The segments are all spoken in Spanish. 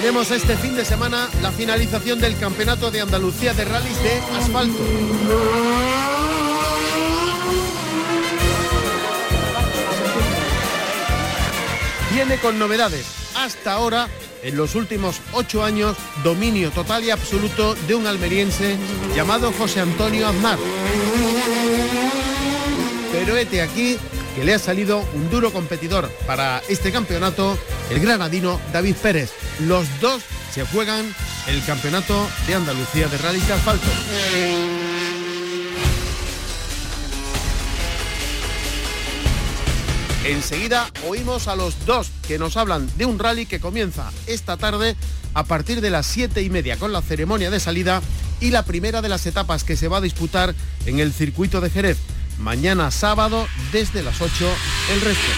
Tenemos este fin de semana la finalización del Campeonato de Andalucía de Rallys de Asfalto. Viene con novedades. Hasta ahora, en los últimos ocho años, dominio total y absoluto de un almeriense llamado José Antonio Aznar. Pero este aquí que le ha salido un duro competidor para este campeonato, el granadino David Pérez. Los dos se juegan el campeonato de Andalucía de rally de asfalto. Enseguida oímos a los dos que nos hablan de un rally que comienza esta tarde a partir de las siete y media con la ceremonia de salida y la primera de las etapas que se va a disputar en el circuito de Jerez mañana sábado desde las 8 el resto.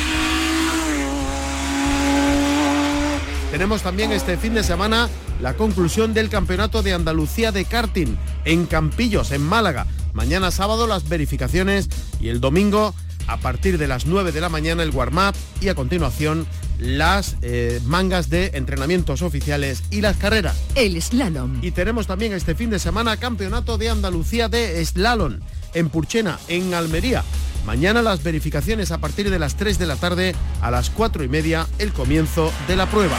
Tenemos también este fin de semana la conclusión del Campeonato de Andalucía de karting en Campillos, en Málaga. Mañana sábado las verificaciones y el domingo a partir de las 9 de la mañana el warm-up y a continuación las eh, mangas de entrenamientos oficiales y las carreras. El slalom. Y tenemos también este fin de semana Campeonato de Andalucía de Slalom en Purchena, en Almería. Mañana las verificaciones a partir de las 3 de la tarde a las 4 y media el comienzo de la prueba.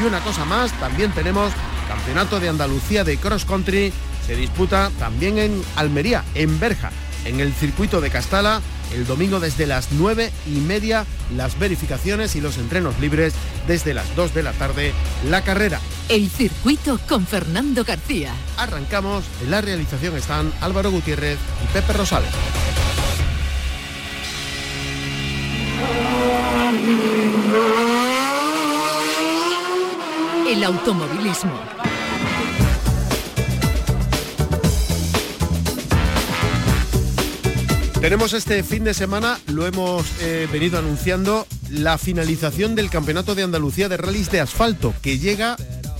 Y una cosa más, también tenemos Campeonato de Andalucía de Cross Country. Se disputa también en Almería, en Berja, en el circuito de Castala el domingo desde las 9 y media las verificaciones y los entrenos libres desde las 2 de la tarde la carrera. El circuito con Fernando García. Arrancamos, en la realización están Álvaro Gutiérrez y Pepe Rosales. El automovilismo Tenemos este fin de semana, lo hemos eh, venido anunciando, la finalización del Campeonato de Andalucía de Rallys de Asfalto, que llega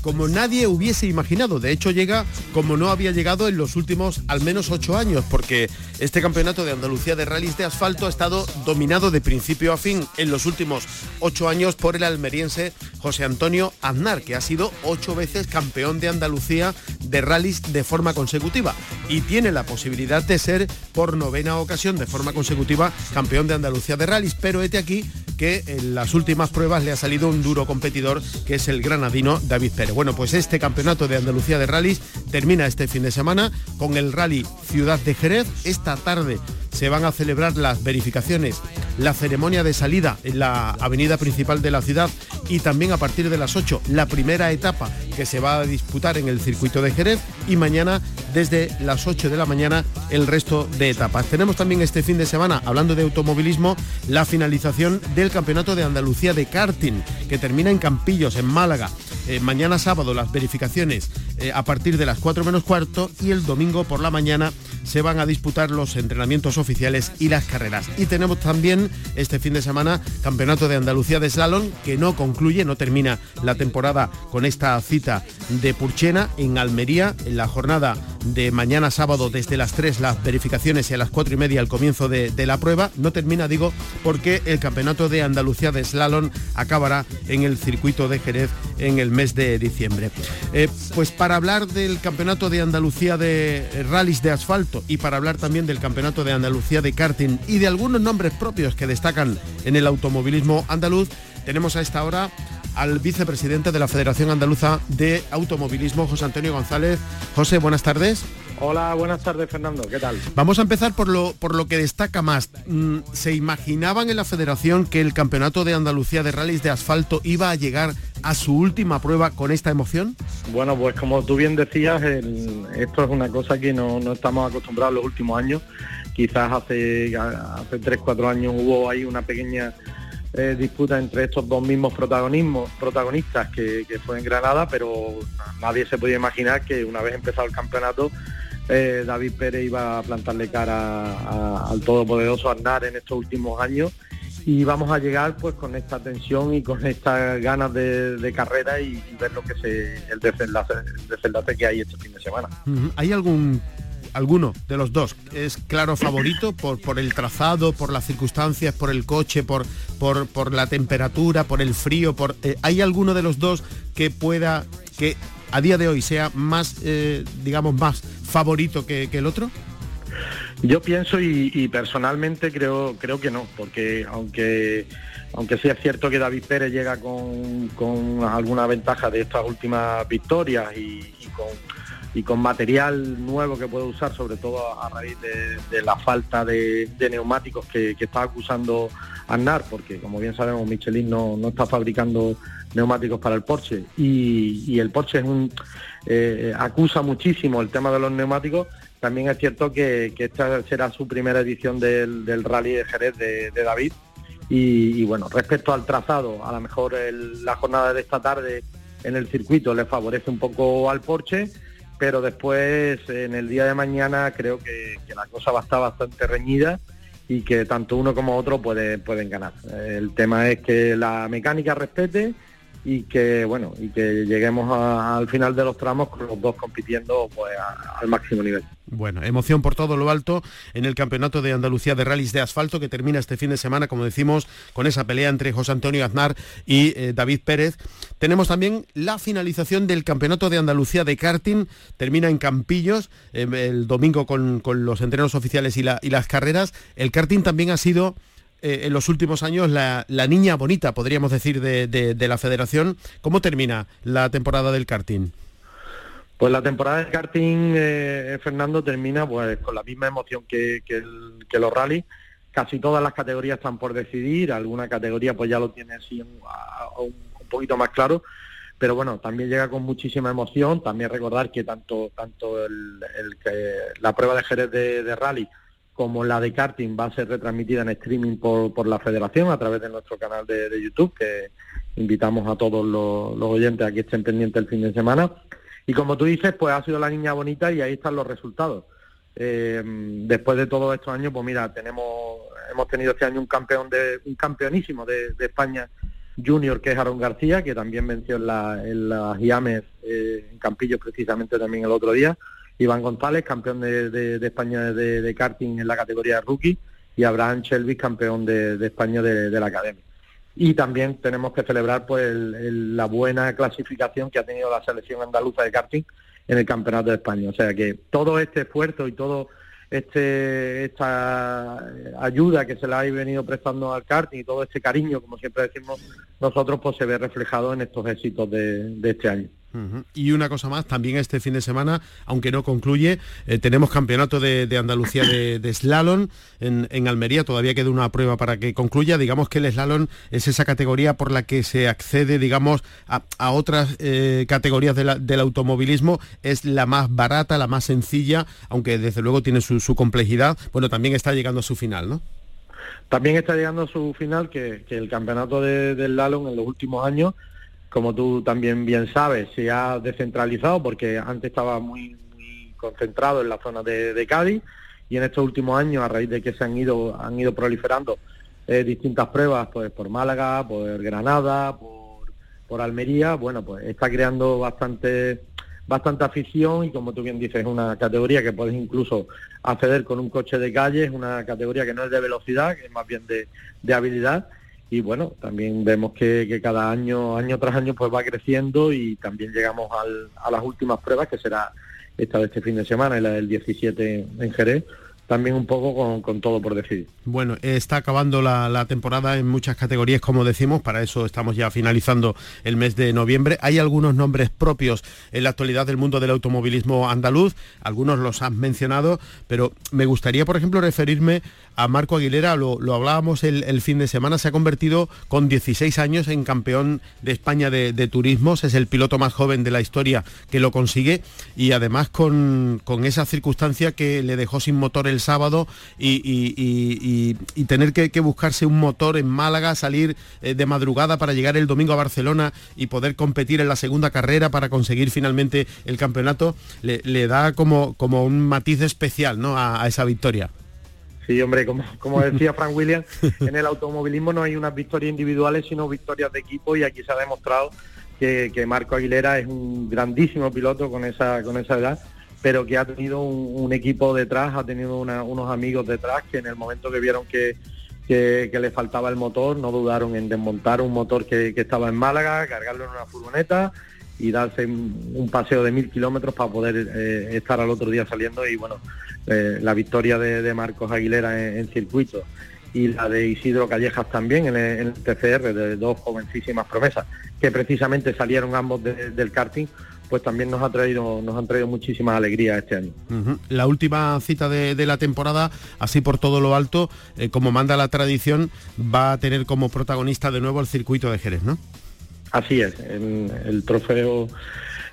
como nadie hubiese imaginado. De hecho, llega como no había llegado en los últimos al menos ocho años, porque este campeonato de Andalucía de rallies de asfalto ha estado dominado de principio a fin en los últimos ocho años por el almeriense José Antonio Aznar, que ha sido ocho veces campeón de Andalucía de rallies de forma consecutiva y tiene la posibilidad de ser por novena ocasión de forma consecutiva campeón de Andalucía de rallies. Pero este aquí que en las últimas pruebas le ha salido un duro competidor que es el granadino David Pérez. Bueno, pues este campeonato de Andalucía de rallies termina este fin de semana con el rally Ciudad de Jerez. Esta tarde se van a celebrar las verificaciones, la ceremonia de salida en la avenida principal de la ciudad y también a partir de las 8 la primera etapa que se va a disputar en el circuito de Jerez y mañana desde las 8 de la mañana el resto de etapas. Tenemos también este fin de semana, hablando de automovilismo, la finalización del Campeonato de Andalucía de karting que termina en Campillos, en Málaga. Eh, mañana sábado las verificaciones eh, a partir de las 4 menos cuarto y el domingo por la mañana se van a disputar los entrenamientos oficiales y las carreras. Y tenemos también este fin de semana Campeonato de Andalucía de Slalom que no concluye, no termina la temporada con esta cita de Purchena en Almería en la jornada de mañana sábado desde las 3 las verificaciones y a las 4 y media el comienzo de, la prueba. No termina, digo, porque el Campeonato de Andalucía de Slalom acabará en el circuito de Jerez en el mes de diciembre. Eh, pues para hablar del Campeonato de Andalucía de rallies de asfalto y para hablar también del Campeonato de Andalucía de karting y de algunos nombres propios que destacan en el automovilismo andaluz, tenemos a esta hora al vicepresidente de la Federación Andaluza de Automovilismo, José Antonio González. José, buenas tardes. Hola, buenas tardes Fernando, ¿qué tal? Vamos a empezar por lo, por lo que destaca más. Mm, ¿Se imaginaban en la federación que el Campeonato de Andalucía de Rallys de Asfalto iba a llegar a su última prueba con esta emoción? Bueno, pues como tú bien decías, esto es una cosa que no, no estamos acostumbrados los últimos años. Quizás hace, hace 3, 4 años hubo ahí una pequeña eh, disputa entre estos dos mismos protagonismos, protagonistas que, fue en Granada, pero nadie se podía imaginar que una vez empezado el campeonato eh, David Pérez iba a plantarle cara al todopoderoso Aznar en estos últimos años y vamos a llegar pues con esta tensión y con estas ganas de, carrera y, ver lo que se el desenlace, que hay este fin de semana. ¿Hay algún alguno de los dos es claro favorito por, por el trazado, por las circunstancias, por el coche, por, por, por la temperatura, por el frío, por eh, ¿hay alguno de los dos que pueda que a día de hoy sea más eh, digamos más favorito que el otro? Yo pienso y, personalmente creo creo que no, porque aunque aunque sí es cierto que David Pérez llega con, alguna ventaja de estas últimas victorias y, con, material nuevo que puede usar, sobre todo a raíz de, la falta de, neumáticos que, está acusando Aznar, porque como bien sabemos Michelin no, está fabricando neumáticos para el Porsche. Y, el Porsche eh, acusa muchísimo el tema de los neumáticos también es cierto que, esta será su primera edición del, Rally de Jerez de, David. Y, bueno, respecto al trazado, a lo mejor la jornada de esta tarde en el circuito le favorece un poco al Porsche, pero después en el día de mañana creo que, la cosa va a estar bastante reñida y que tanto uno como otro puede, pueden ganar. El tema es que la mecánica respete y que bueno y que lleguemos al final de los tramos con los dos compitiendo pues al máximo nivel. Bueno, emoción por todo lo alto en el Campeonato de Andalucía de Rallys de Asfalto que termina este fin de semana, como decimos, con esa pelea entre José Antonio Aznar y eh, David Pérez. Tenemos también la finalización del Campeonato de Andalucía de Karting, termina en Campillos eh, el domingo con, los entrenos oficiales y, y las carreras. El karting también ha sido eh, en los últimos años la, niña bonita, podríamos decir, de, la federación. ¿Cómo termina la temporada del karting? Pues la temporada del karting, eh, Fernando, termina pues con la misma emoción que, los rallies. Casi todas las categorías están por decidir, alguna categoría pues ya lo tiene así un, poquito más claro, pero bueno, también llega con muchísima emoción. También recordar que tanto, tanto el, la prueba de Jerez de rally como la de karting va a ser retransmitida en streaming por, la federación a través de nuestro canal de, YouTube, que invitamos a todos los, oyentes a que estén pendientes el fin de semana. Y como tú dices, pues ha sido la niña bonita y ahí están los resultados. Eh, después de todos estos años, pues mira, tenemos, hemos tenido este año un campeón de, un campeonísimo de, España junior que es Aaron García, que también venció en, la, en las IAMES eh, en Campillo precisamente también el otro día. Iván González, campeón de, España de, karting en la categoría rookie, y Abraham Shelby, campeón de, España de, la academia. Y también tenemos que celebrar pues la buena clasificación que ha tenido la selección andaluza de karting en el Campeonato de España. O sea que todo este esfuerzo y todo este esta ayuda que se le ha venido prestando al karting y todo este cariño, como siempre decimos nosotros, pues se ve reflejado en estos éxitos de este año. Y una cosa más, también este fin de semana, aunque no concluye, eh, tenemos campeonato de, Andalucía de, slalom en, Almería, todavía queda una prueba para que concluya. Digamos que el slalom es esa categoría por la que se accede, digamos, a, otras eh, categorías del automovilismo. Es la más barata, la más sencilla, aunque desde luego tiene su, complejidad. Bueno, también está llegando a su final, ¿no? También está llegando a su final que, el campeonato de, del slalom en los últimos años como tú también bien sabes, se ha descentralizado porque antes estaba muy, concentrado en la zona de, Cádiz y en estos últimos años, a raíz de que se han ido, han ido proliferando eh, distintas pruebas, pues por Málaga, por Granada, por, por Almería, bueno, pues está creando bastante bastante afición y como tú bien dices, es una categoría que puedes incluso acceder con un coche de calle, es una categoría que no es de velocidad, que es más bien de, de habilidad y bueno, también vemos que, cada año, año tras año, pues va creciendo y también llegamos a las últimas pruebas, que será esta de este fin de semana y la del 17 en Jerez, también un poco con, todo por decidir. Bueno, está acabando la, temporada en muchas categorías, como decimos, para eso estamos ya finalizando el mes de noviembre. Hay algunos nombres propios en la actualidad del mundo del automovilismo andaluz, algunos los has mencionado, pero me gustaría, por ejemplo, referirme a Marco Aguilera, lo, hablábamos el, fin de semana, se ha convertido con 16 años en campeón de España de, turismos, es el piloto más joven de la historia que lo consigue y además con, esa circunstancia que le dejó sin motor el sábado y, tener que, buscarse un motor en Málaga, salir eh, de madrugada para llegar el domingo a Barcelona y poder competir en la segunda carrera para conseguir finalmente el campeonato, le, da como, como un matiz especial ¿no? a esa victoria. Sí, hombre, como, como decía Frank Williams, en el automovilismo no hay unas victorias individuales, sino victorias de equipo y aquí se ha demostrado que, Marco Aguilera es un grandísimo piloto con esa, con esa edad, pero que ha tenido un, equipo detrás, ha tenido unos amigos detrás que en el momento que vieron que, que, le faltaba el motor, no dudaron en desmontar un motor que, estaba en Málaga, cargarlo en una furgoneta y darse un paseo de mil kilómetros para poder eh, estar al otro día saliendo y bueno, eh, la victoria de, Marcos Aguilera en, circuito y la de Isidro Callejas también en el, TCR, de dos jovencísimas promesas, que precisamente salieron ambos del karting, pues también nos ha traído nos han traído muchísima alegría este año. La última cita de, la temporada, así por todo lo alto, eh, como manda la tradición, va a tener como protagonista de nuevo el circuito de Jerez, ¿no? Así es, el, trofeo,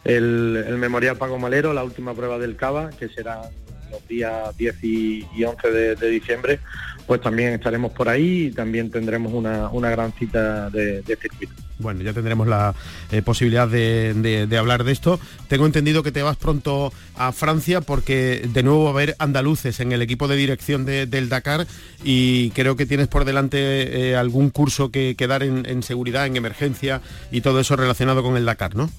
el, Memorial Pago Malero, la última prueba del Cava, que será los días 10 y, 11 de, diciembre, pues también estaremos por ahí y también tendremos una, gran cita de, circuito. Bueno, ya tendremos la eh, posibilidad de, hablar de esto. Tengo entendido que te vas pronto a Francia porque de nuevo va a haber andaluces en el equipo de dirección del Dakar y creo que tienes por delante eh, algún curso que, dar en, en, seguridad, en emergencia y todo eso relacionado con el Dakar, ¿no?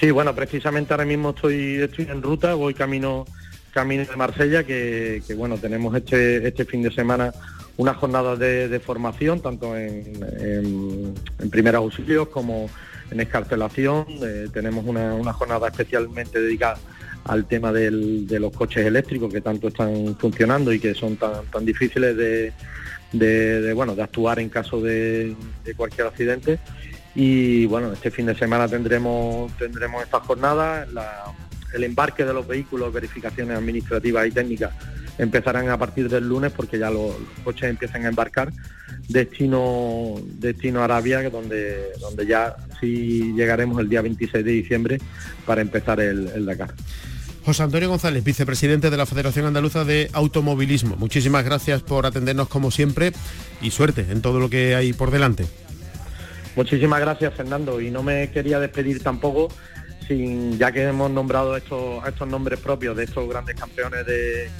Sí, bueno, precisamente ahora mismo estoy, estoy en ruta, voy camino Camino de Marsella, que, bueno, tenemos este, este fin de semana una jornada de, formación, tanto en, en, primeros auxilios como en escarcelación. Eh, tenemos una, jornada especialmente dedicada al tema de los coches eléctricos que tanto están funcionando y que son tan, tan difíciles de, bueno, de actuar en caso de, cualquier accidente. Y bueno, este fin de semana tendremos, tendremos esta jornada. El embarque de los vehículos, verificaciones administrativas y técnicas empezarán a partir del lunes porque ya los, coches empiezan a embarcar destino destino Arabia donde donde ya sí llegaremos el día 26 de diciembre para empezar el, Dakar. José Antonio González, vicepresidente de la Federación Andaluza de Automovilismo. Muchísimas gracias por atendernos como siempre y suerte en todo lo que hay por delante. Muchísimas gracias Fernando y no me quería despedir tampoco ya que hemos nombrado estos, estos nombres propios de estos grandes campeones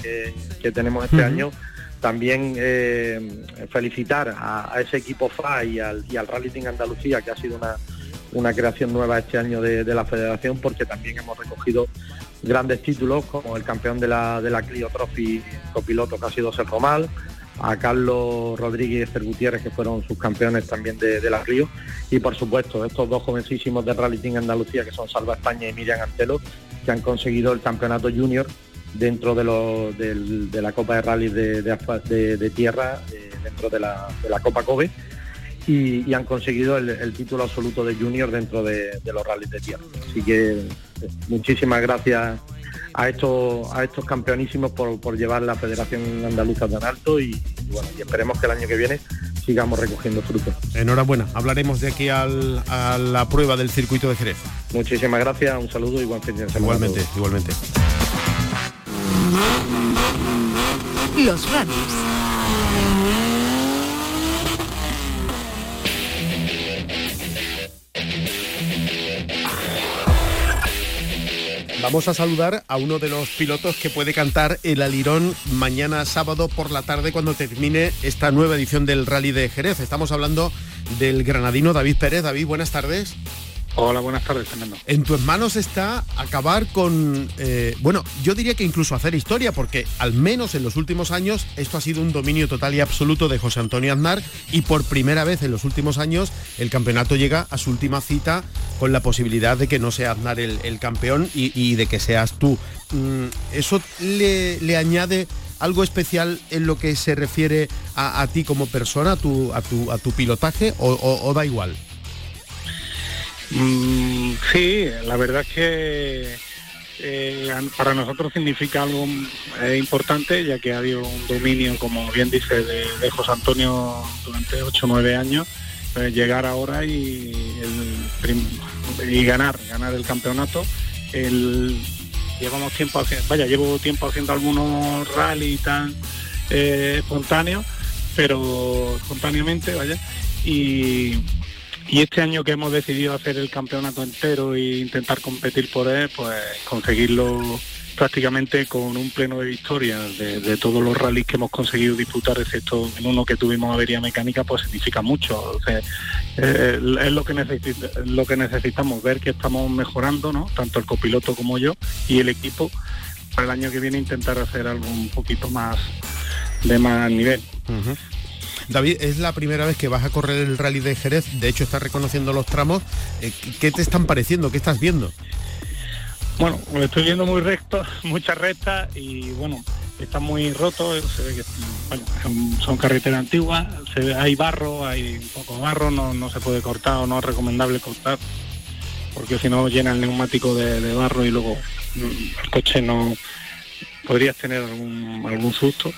que, tenemos este año, también eh, felicitar a, ese equipo FA y al, y al Rally Team Andalucía, que ha sido una, creación nueva este año de, la federación, porque también hemos recogido grandes títulos como el campeón de la, de la Clio Trophy copiloto que ha sido Sergio Mal, a Carlos Rodríguez y Esther Gutiérrez, que fueron sus campeones también de, la Río, y por supuesto estos dos jovencísimos de Rally Team Andalucía, que son Salva España y Miriam Antelo, que han conseguido el campeonato junior dentro de, la Copa de Rally de, Tierra, eh, dentro de la, Copa Kobe, y, han conseguido el, título absoluto de junior dentro de, los rallies de tierra. Así que eh, muchísimas gracias a estos, a estos campeonísimos por, llevar la Federación Andaluza tan alto y, bueno, y esperemos que el año que viene sigamos recogiendo frutos. Enhorabuena, hablaremos de aquí a la prueba del circuito de Jerez. Muchísimas gracias, un saludo y buen fin de semana. Igualmente, igualmente. Los rallies. Vamos a saludar a uno de los pilotos que puede cantar el alirón mañana sábado por la tarde cuando termine esta nueva edición del Rally de Jerez. Estamos hablando del granadino David Pérez. David, buenas tardes. Hola, buenas tardes, Fernando. En tus manos está acabar con, eh, bueno, yo diría que incluso hacer historia, porque al menos en los últimos años esto ha sido un dominio total y absoluto de José Antonio Aznar y por primera vez en los últimos años el campeonato llega a su última cita con la posibilidad de que no sea Aznar el, campeón y, de que seas tú. Mm, ¿Eso le, añade algo especial en lo que se refiere a, ti como persona, a tu, a tu, a tu pilotaje o da igual? Mm, sí, la verdad es que eh, para nosotros significa algo eh, importante, ya que ha habido un dominio, como bien dice, de, José Antonio durante 8 o 9 años. Pues llegar ahora y, y ganar, ganar el campeonato. El, llevamos tiempo haciendo, vaya, llevo tiempo haciendo algunos rally tan eh, espontáneos, pero espontáneamente, vaya, y, y este año que hemos decidido hacer el campeonato entero e intentar competir por él, pues conseguirlo prácticamente con un pleno de victoria de, todos los rallies que hemos conseguido disputar, excepto en uno que tuvimos avería mecánica, pues significa mucho. Eh, es lo que necesitamos, ver que estamos mejorando, ¿no? tanto el copiloto como yo y el equipo, para el año que viene intentar hacer algo un poquito más de más nivel. David, es la primera vez que vas a correr el rally de Jerez, de hecho estás reconociendo los tramos. Eh, ¿Qué te están pareciendo? ¿Qué estás viendo? Bueno, lo estoy viendo muy recto, muchas rectas y bueno, está muy roto, se ve que son carreteras antiguas, hay barro, hay un poco de barro, no, se puede cortar o no es recomendable cortar, porque si no llena el neumático de, barro y luego mm, el coche no podrías tener algún, algún susto.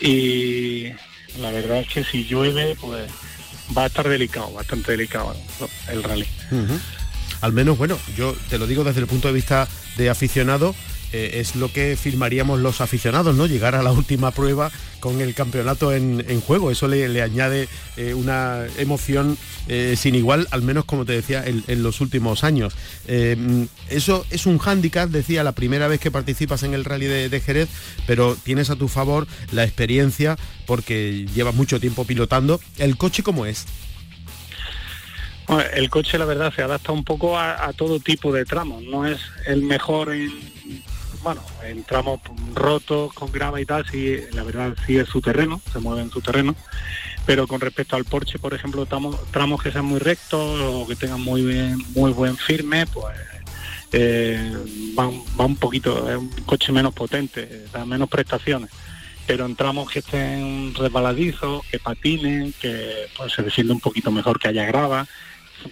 Y la verdad es que si llueve, pues va a estar delicado, bastante delicado el rally. Al menos, bueno, yo te lo digo desde el punto de vista de aficionado, eh, es lo que firmaríamos los aficionados, ¿no? Llegar a la última prueba con el campeonato en, juego. Eso le, añade eh, una emoción eh, sin igual, al menos como te decía, en, los últimos años. eso es un hándicap, decía, la primera vez que participas en el rally de, Jerez, pero tienes a tu favor la experiencia porque llevas mucho tiempo pilotando. ¿El coche cómo es? el coche la verdad se adapta un poco a, todo tipo de tramos, no es el mejor en bueno, en tramos rotos con grava y tal, sí, la verdad sí es su terreno, se mueve en su terreno, pero con respecto al Porsche, por ejemplo, tramos, tramos que sean muy rectos o que tengan muy bien, muy buen firme, pues eh, va, va, un poquito, es un coche menos potente, da menos prestaciones pero en tramos que estén resbaladizos, que patinen, que pues, se defiende un poquito mejor que haya grava,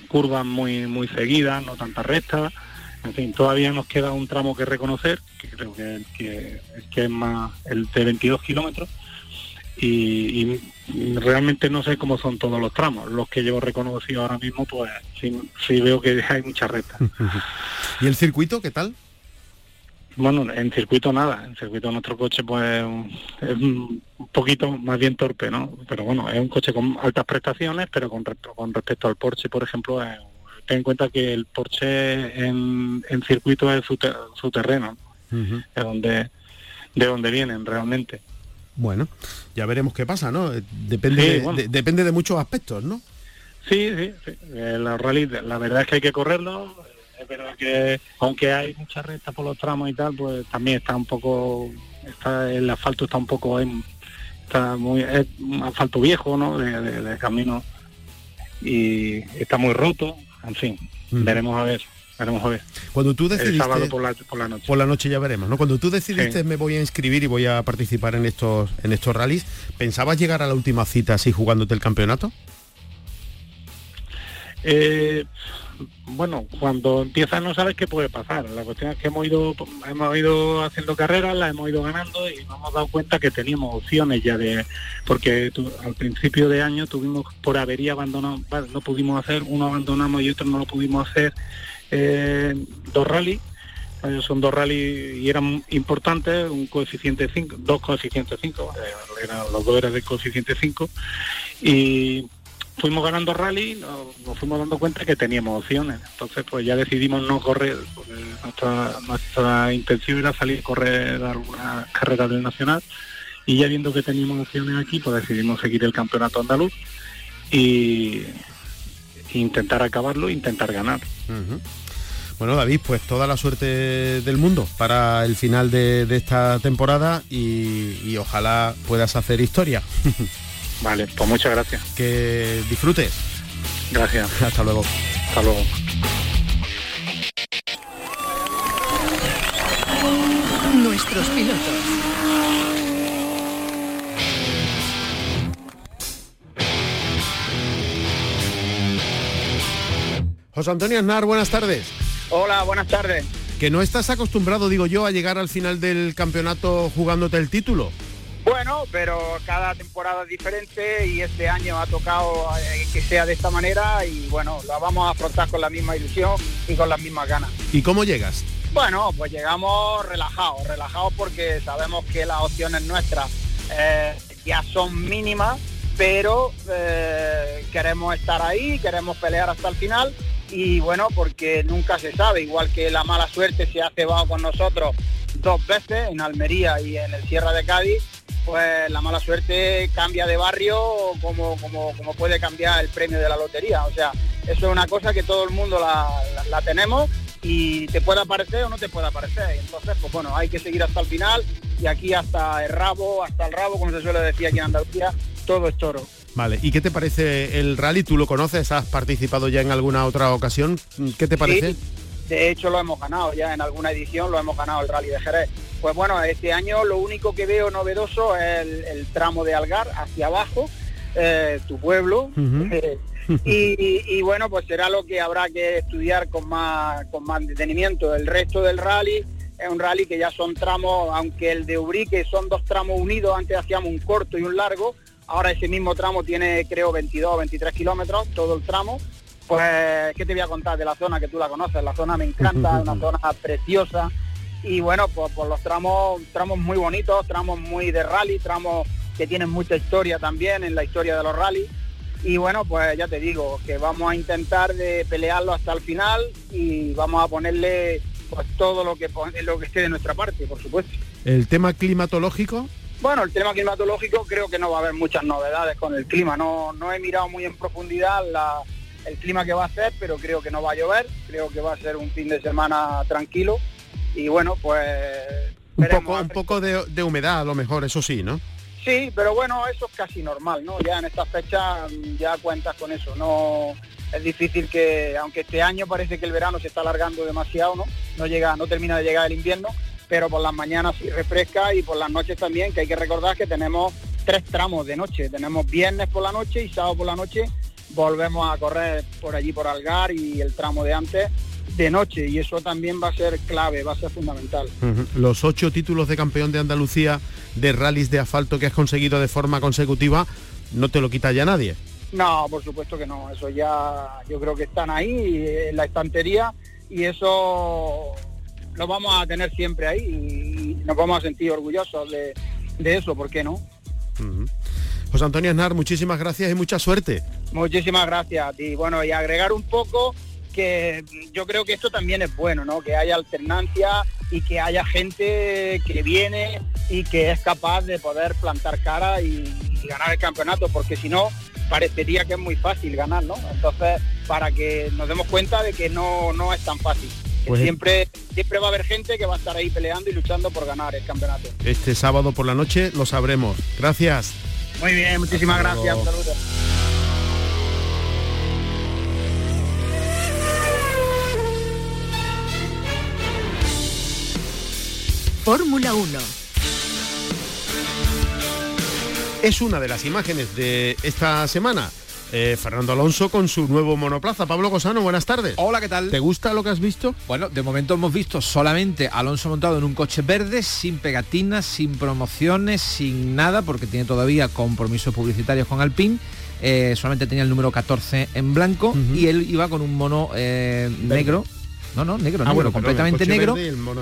curvas muy muy seguidas, no tantas rectas. En fin, todavía nos queda un tramo que reconocer, que creo que, que, que es más el de 22 kilómetros. Y, realmente no sé cómo son todos los tramos. Los que llevo reconocido ahora mismo, pues sí, veo que hay mucha recta. ¿Y el circuito qué tal? Bueno, en circuito nada, en circuito nuestro coche pues es un poquito más bien torpe, ¿no? Pero bueno, es un coche con altas prestaciones, pero con, con respecto al Porsche, por ejemplo, ten en cuenta que el Porsche en, circuito es su, su terreno, es donde, de donde vienen realmente. Bueno, ya veremos qué pasa, ¿no? Depende, de, depende de muchos aspectos, ¿no? Sí, sí, sí. La, rally, la verdad es que hay que correrlo, es verdad que aunque hay mucha recta por los tramos y tal, pues también está un poco, está, el asfalto está un poco en, está muy, es un asfalto viejo, ¿no? De, camino y está muy roto, en fin, mm. veremos a ver. Veremos a ver. Cuando tú decidiste... sábado por la, por la, noche. Por la noche ya veremos, ¿no? Cuando tú decidiste me voy a inscribir y voy a participar en estos, en estos rallies, ¿pensabas llegar a la última cita así jugándote el campeonato? Eh, bueno, cuando empiezas no sabes qué puede pasar. La cuestión es que hemos ido, hemos ido haciendo carreras, las hemos ido ganando y nos hemos dado cuenta que teníamos opciones ya de, porque al principio de año tuvimos por avería abandonado, no pudimos hacer, uno abandonamos y otro no lo pudimos hacer, eh, dos rallies eh, son dos rallies y eran importantes, un coeficiente 5, dos coeficientes 5, eh, los dos eran de coeficiente 5 y fuimos ganando rally, nos, fuimos dando cuenta que teníamos opciones. Entonces, pues ya decidimos no correr, nuestra, nuestra intención era salir a correr alguna carrera del Nacional. Y ya viendo que teníamos opciones aquí, pues decidimos seguir el campeonato andaluz y intentar acabarlo, intentar ganar. Bueno, David, pues toda la suerte del mundo para el final de, esta temporada y ojalá puedas hacer historia. Vale, pues muchas gracias. Que disfrutes. Gracias. Hasta luego. Hasta luego. Nuestros pilotos. José Antonio Aznar, buenas tardes. Hola, buenas tardes. que no estás acostumbrado, digo yo, a llegar al final del campeonato jugándote el título. Bueno, pero cada temporada es diferente y este año ha tocado eh, que sea de esta manera y bueno, la vamos a afrontar con la misma ilusión y con las mismas ganas. ¿Y cómo llegas? Bueno, pues llegamos relajados, relajados porque sabemos que las opciones nuestras eh, ya son mínimas, pero eh, queremos estar ahí, queremos pelear hasta el final y bueno, porque nunca se sabe, igual que la mala suerte se ha cebado con nosotros dos veces en Almería y en el Sierra de Cádiz, pues la mala suerte cambia de barrio como, como, como puede cambiar el premio de la lotería. O sea, eso es una cosa que todo el mundo la, tenemos y te puede aparecer o no te puede aparecer. Entonces, pues bueno, hay que seguir hasta el final y aquí hasta el rabo, hasta el rabo, como se suele decir aquí en Andalucía, todo es toro. Vale, ¿y qué te parece el rally? ¿Tú lo conoces? ¿Has participado ya en alguna otra ocasión? ¿Qué te parece? De hecho lo hemos ganado ya en alguna edición, lo hemos ganado el rally de Jerez. Pues bueno, este año lo único que veo novedoso es el, tramo de Algar hacia abajo, eh, tu pueblo. Eh, y, bueno, pues será lo que habrá que estudiar con más, con más detenimiento. El resto del rally es un rally que ya son tramos, aunque el de Ubrique son dos tramos unidos, antes hacíamos un corto y un largo, ahora ese mismo tramo tiene creo 22 o 23 kilómetros, todo el tramo. Pues, ¿qué te voy a contar de la zona que tú la conoces? La zona me encanta, una zona preciosa, y bueno, pues por los tramos, tramos muy bonitos, tramos muy de rally, tramos que tienen mucha historia también en la historia de los rally. Y bueno, pues ya te digo, que vamos a intentar de pelearlo hasta el final y vamos a ponerle pues todo lo que lo que esté de nuestra parte, por supuesto. ¿El tema climatológico? Bueno, el tema climatológico creo que no va a haber muchas novedades con el clima. No, no he mirado muy en profundidad el clima que va a hacer, pero creo que no va a llover. Creo que va a ser un fin de semana tranquilo y bueno, pues... Un poco, un poco de, humedad a lo mejor, eso sí, ¿no? Sí, pero bueno, eso es casi normal, ¿no? Ya en esta fecha mm, ya cuentas con eso, no es difícil que, aunque este año parece que el verano se está alargando demasiado, ¿no? No llega, no termina de llegar el invierno, pero por las mañanas sí refresca y por las noches también, que hay que recordar que tenemos tres tramos de noche, tenemos viernes por la noche y sábado por la noche volvemos a correr por allí por Algar y el tramo de antes de noche y eso también va a ser clave, va a ser fundamental. Los ocho títulos de campeón de Andalucía de rallies de asfalto que has conseguido de forma consecutiva, no te lo quita ya nadie. No, por supuesto que no, eso ya yo creo que están ahí en la estantería y eso lo vamos a tener siempre ahí y nos vamos a sentir orgullosos de, eso, ¿por qué no? José Antonio Aznar, muchísimas gracias y mucha suerte. Muchísimas gracias y bueno, y agregar un poco que yo creo que esto también es bueno, ¿no? Que haya alternancia y que haya gente que viene y que es capaz de poder plantar cara y, ganar el campeonato, porque si no, parecería que es muy fácil ganar, ¿no? Entonces, para que nos demos cuenta de que no, no es tan fácil. Pues siempre, siempre va a haber gente que va a estar ahí peleando y luchando por ganar el campeonato. Este sábado por la noche lo sabremos. Gracias. Muy bien, muchísimas gracias. Saludos. Fórmula 1. Es una de las imágenes de esta semana. Eh, Fernando Alonso con su nuevo monoplaza. Pablo Cosano, buenas tardes. Hola, ¿qué tal? ¿Te gusta lo que has visto? Bueno, de momento hemos visto solamente Alonso montado en un coche verde, sin pegatinas, sin promociones, sin nada, porque tiene todavía compromisos publicitarios con Alpine. Eh, solamente tenía el número 14 en blanco y él iba con un mono eh, negro no, no, negro, ah, negro, completamente negro,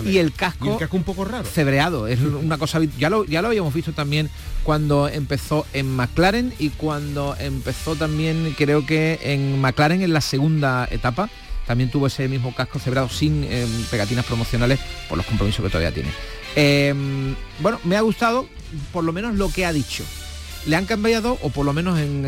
y el, casco, un poco raro. Cebreado, es una cosa ya lo ya lo habíamos visto también cuando empezó en McLaren y cuando empezó también creo que en McLaren en la segunda etapa también tuvo ese mismo casco cebrado sin em, pegatinas promocionales por los compromisos que todavía tiene. Em, bueno, me ha gustado por lo menos lo que ha dicho. Le han cambiado, o por lo menos en,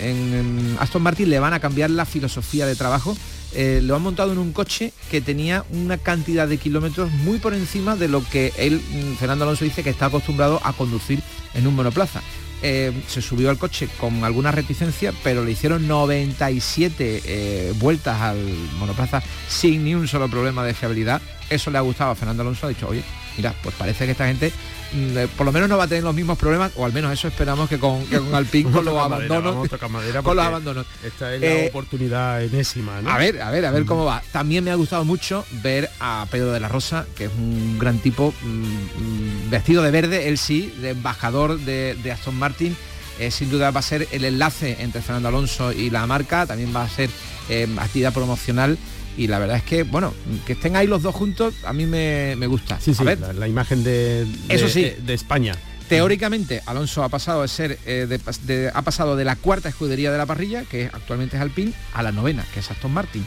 en Aston Martin le van a cambiar la filosofía de trabajo eh, lo han montado en un coche que tenía una cantidad de kilómetros muy por encima de lo que él, mm, Fernando Alonso, dice que está acostumbrado a conducir en un monoplaza. Eh, se subió al coche con alguna reticencia, pero le hicieron 97 eh, vueltas al monoplaza sin ni un solo problema de fiabilidad. Eso le ha gustado a Fernando Alonso, ha dicho, oye, mira, pues parece que esta gente mm, eh, por lo menos no va a tener los mismos problemas, o al menos eso esperamos que con, que con Alpine con los abandonos. Con los abandonos. Esta es la Eh, oportunidad enésima, ¿no? A ver, a ver, a ver cómo va. También me ha gustado mucho ver a Pedro de la Rosa, que es un gran tipo, mm, mm, vestido de verde, él sí, de embajador de, de Aston Martin. Eh, sin duda va a ser el enlace entre Fernando Alonso y la marca, también va a ser eh, actividad promocional y la verdad es que, bueno, que estén ahí los dos juntos, a mí me, me gusta. Sí, sí, a ver, la, la imagen de, de- Eso sí. de, de España. Teóricamente, Alonso ha pasado de ser eh, de- ha pasado de la cuarta escudería de la parrilla, que actualmente es Alpine, a la novena, que es Aston Martin.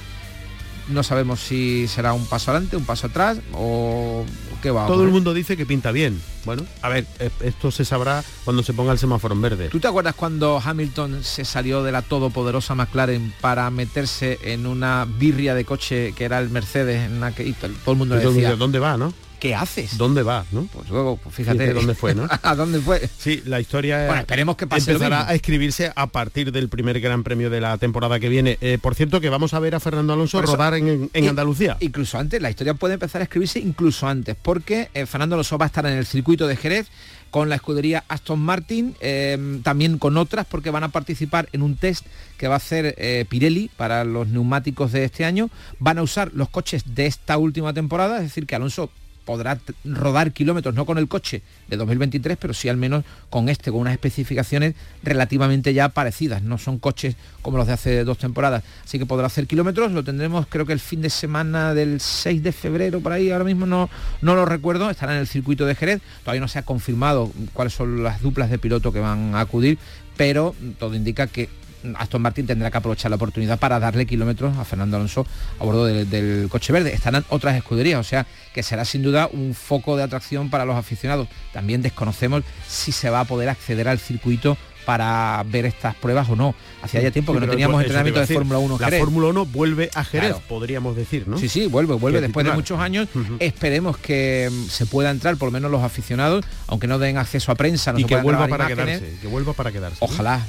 No sabemos si será un paso adelante, un paso atrás o qué va. Todo el mundo dice que pinta bien. Bueno, a ver, esto se sabrá cuando se ponga el semáforo en verde. ¿Tú te acuerdas cuando Hamilton se salió de la todopoderosa McLaren para meterse en una birria de coche que era el Mercedes, en una que y todo el mundo le decía, ¿Dónde va, no? ¿Qué haces? ¿Dónde va, no? Pues luego, pues fíjate Fíjate dónde fue, ¿no? ¿A dónde fue? Sí, la historia Bueno, esperemos que pase empezará a escribirse a partir del primer Gran Premio de la temporada que viene. Eh, por cierto, que vamos a ver a Fernando Alonso eso- rodar en, en Y- Andalucía. Incluso antes, la historia puede empezar a escribirse incluso antes, porque eh, Fernando Alonso va a estar en el circuito de Jerez con la escudería Aston Martin, eh, también con otras, porque van a participar en un test que va a hacer eh, Pirelli para los neumáticos de este año. Van a usar los coches de esta última temporada, es decir, que Alonso podrá rodar kilómetros, no con el coche de 2023, pero sí al menos con este, con unas especificaciones relativamente ya parecidas. No son coches como los de hace dos temporadas. Así que podrá hacer kilómetros, lo tendremos creo que el fin de semana del 6 de febrero, por ahí, ahora mismo no, no lo recuerdo, estará en el circuito de Jerez. Todavía no se ha confirmado cuáles son las duplas de piloto que van a acudir, pero todo indica que Aston Martin tendrá que aprovechar la oportunidad para darle kilómetros a Fernando Alonso a bordo del, coche verde. Estarán otras escuderías, o sea que será sin duda un foco de atracción para los aficionados. También desconocemos si se va a poder acceder al circuito para ver estas pruebas o no. Hacía ya tiempo Sí, que no teníamos entrenamiento de. Fórmula 1 en La Jerez. Fórmula 1 vuelve a Jerez, Claro. podríamos decir, ¿no? Sí, sí, vuelve, vuelve después de muchos años. Esperemos que mm, se pueda entrar, por lo menos los aficionados, aunque no den acceso a prensa, no y se que vuelva para imágenes. quedarse, que vuelva para quedarse. Ojalá.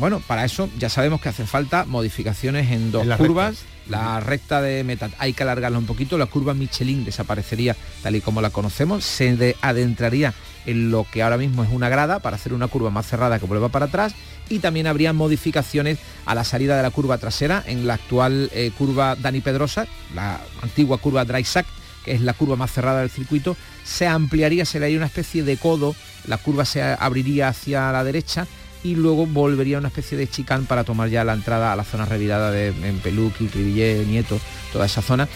Bueno, para eso ya sabemos que hacen falta modificaciones en dos En curvas. rectas. La recta de meta hay que alargarla un poquito, la curva Michelin desaparecería tal y como la conocemos, se de- adentraría en lo que ahora mismo es una grada para hacer una curva más cerrada que vuelva para atrás y también habría modificaciones a la salida de la curva trasera en la actual eh, curva Dani Pedrosa, la antigua curva Dry Sack, que es la curva más cerrada del circuito, se ampliaría, se le haría una especie de codo, la curva se abriría hacia la derecha y luego volvería una especie de chicán para tomar ya la entrada a la zona revirada de en Peluqui, Cribillé, Nieto, toda esa zona.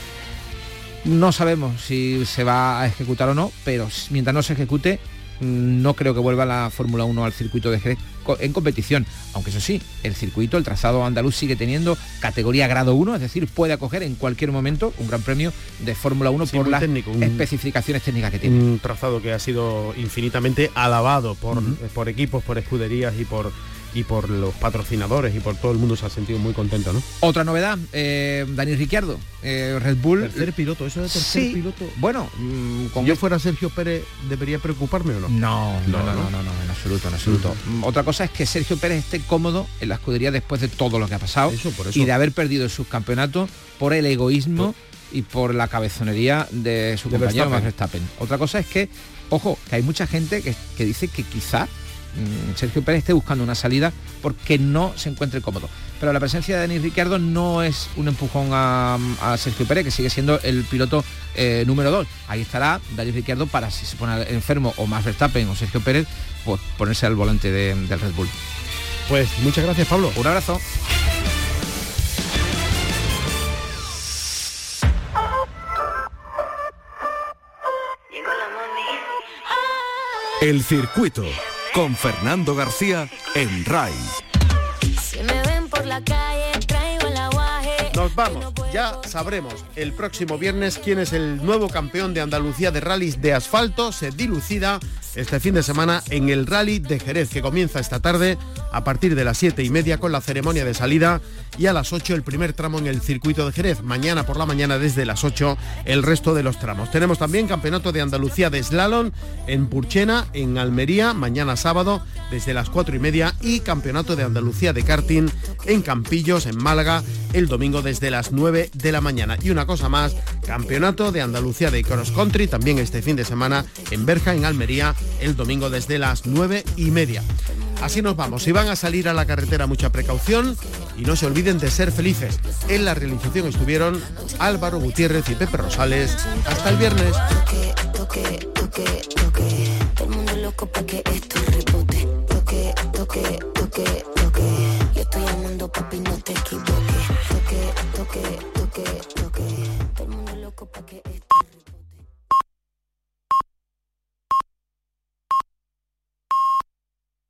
No sabemos si se va a ejecutar o no, pero mientras no se ejecute, no creo que vuelva la Fórmula 1 al circuito de Jerez en competición. Aunque eso sí, el circuito, el trazado andaluz sigue teniendo categoría grado 1, es decir, puede acoger en cualquier momento un gran premio de Fórmula 1 Sí, por las técnico, un- especificaciones técnicas que tiene. Un trazado que ha sido infinitamente alabado por, eh, por equipos, por escuderías y por y por los patrocinadores y por todo el mundo se ha sentido muy contento, ¿no? Otra novedad, eh, Dani Ricciardo, eh, Red Bull. Tercer piloto, eso de tercer Sí, piloto. Bueno, mm, con Si yo fuera Sergio Pérez, ¿debería preocuparme o no? No, no, No, no, no, ¿no? no, no, en absoluto, en absoluto. Mm, Otra cosa es que Sergio Pérez esté cómodo en la escudería después de todo lo que ha pasado Eso, por eso. y de haber perdido el subcampeonato por el egoísmo y por la cabezonería de su De compañero Max Verstappen. Verstappen. Otra cosa es que, ojo, que hay mucha gente que, que dice que quizá mm, Sergio Pérez esté buscando una salida porque no se encuentre cómodo. Pero la presencia de Denis Ricciardo no es un empujón a, a Sergio Pérez, que sigue siendo el piloto eh, número 2. Ahí estará Daniel Ricciardo para si se pone enfermo o más Verstappen o Sergio Pérez, pues ponerse al volante de- del Red Bull. Pues muchas gracias, Pablo. Un abrazo. El circuito con Fernando García en RAI. Si me ven por la calle, traigo el aguaje. Nos vamos. Ya sabremos el próximo viernes quién es el nuevo campeón de Andalucía de rallies de asfalto. Se dilucida este fin de semana en el rally de Jerez, que comienza esta tarde a partir de las 7 y media con la ceremonia de salida y a las 8 el primer tramo en el circuito de Jerez. Mañana por la mañana desde las 8 el resto de los tramos. Tenemos también campeonato de Andalucía de slalom en Purchena, en Almería, mañana sábado desde las 4 y media y campeonato de Andalucía de karting en Campillos, en Málaga, el domingo desde las 9 de la mañana. Y una cosa más, Campeonato de Andalucía de Cross Country también este fin de semana en Berja, en Almería, el domingo desde las 9 y media. Así nos vamos. Si van a salir a la carretera, mucha precaución y no se olviden de ser felices. En la realización estuvieron Álvaro Gutiérrez y Pepe Rosales. Hasta el viernes. Toque, toque, toque.